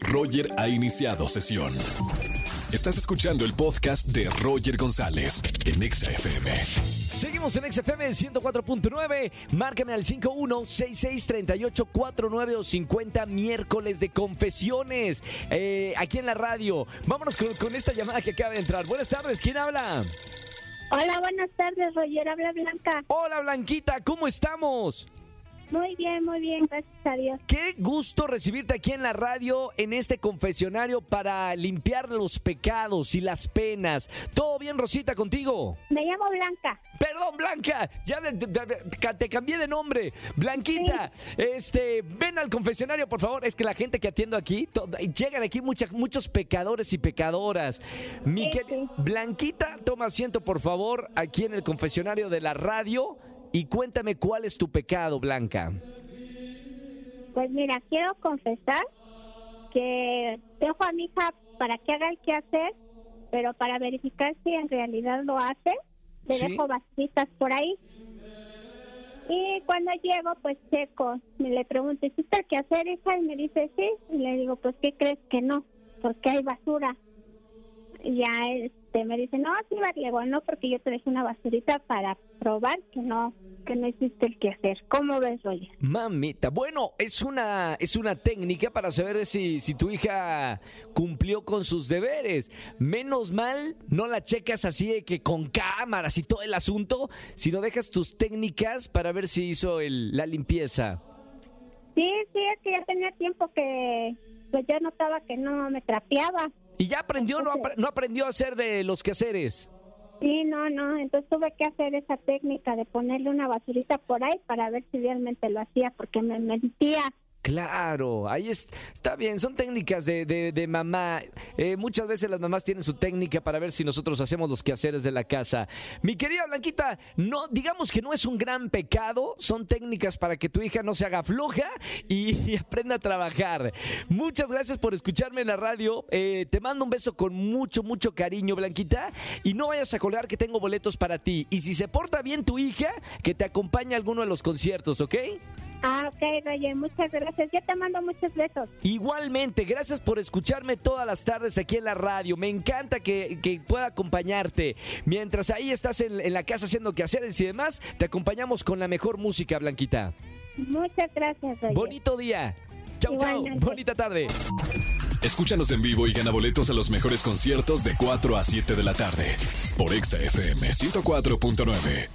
Roger ha iniciado sesión. Estás escuchando el podcast de Roger González en Exa FM. Seguimos en XFM 104.9. Márcame al 51663849 o 50 miércoles de confesiones eh, aquí en la radio. Vámonos con, con esta llamada que acaba de entrar. Buenas tardes, ¿quién habla? Hola, buenas tardes, Roger. Habla Blanca. Hola Blanquita, ¿cómo estamos? Muy bien, muy bien, gracias a Dios. Qué gusto recibirte aquí en la radio, en este confesionario para limpiar los pecados y las penas. ¿Todo bien, Rosita, contigo? Me llamo Blanca. Perdón, Blanca, ya te cambié de nombre. Blanquita, este, ven al confesionario, por favor. Es que la gente que atiendo aquí, llegan aquí muchas, muchos pecadores y pecadoras. Mi Sí, quer- sí. Blanquita, toma asiento, por favor, aquí en el confesionario de la radio y cuéntame cuál es tu pecado, Blanca. Pues mira, quiero confesar que dejo a mi hija para que haga el quehacer, pero para verificar si en realidad lo hace, le Sí. dejo vasijas por ahí. Y cuando llego, pues checo. Me le pregunto, ¿hiciste el quehacer, hija? Y me dice, sí. Y le digo, pues, ¿qué crees que no? Porque hay basura. Y ya este, me dice, no, sí, va. Le digo, no, porque yo te dejé una basurita para probar que no que no hiciste el quehacer. ¿Cómo ves, Roger? Mamita, bueno, es una, es una técnica para saber si, si tu hija cumplió con sus deberes. Menos mal, no la checas así de que con cámaras y todo el asunto, sino dejas tus técnicas para ver si hizo el- la limpieza. Sí, sí, es que ya tenía tiempo que pues yo notaba que no me trapeaba. ¿Y ya aprendió o no, no aprendió a hacer de los quehaceres? Sí, no, no, entonces tuve que hacer esa técnica de ponerle una basurita por ahí para ver si realmente lo hacía, porque me mentía. Claro, ahí es- está bien, son técnicas de, de- de mamá. Eh, muchas veces las mamás tienen su técnica para ver si nosotros hacemos los quehaceres de la casa. Mi querida Blanquita, no, digamos que no es un gran pecado, son técnicas para que tu hija no se haga floja y, y aprenda a trabajar. Muchas gracias por escucharme en la radio. Eh, te mando un beso con mucho, mucho cariño, Blanquita. Y no vayas a colgar que tengo boletos para ti. Y si se porta bien tu hija, que te acompañe a alguno de los conciertos, ¿ok? Ah, ok, Roger, muchas gracias. Yo te mando muchos besos. Igualmente, gracias por escucharme todas las tardes aquí en la radio. Me encanta que, que pueda acompañarte. Mientras ahí estás en, en la casa haciendo quehaceres y demás, te acompañamos con la mejor música, Blanquita. Muchas gracias, Roger. Bonito día. Chau, chau. Bonita tarde. Escúchanos en vivo y gana boletos a los mejores conciertos de 4 a 7 de la tarde por Exa FM 104.9.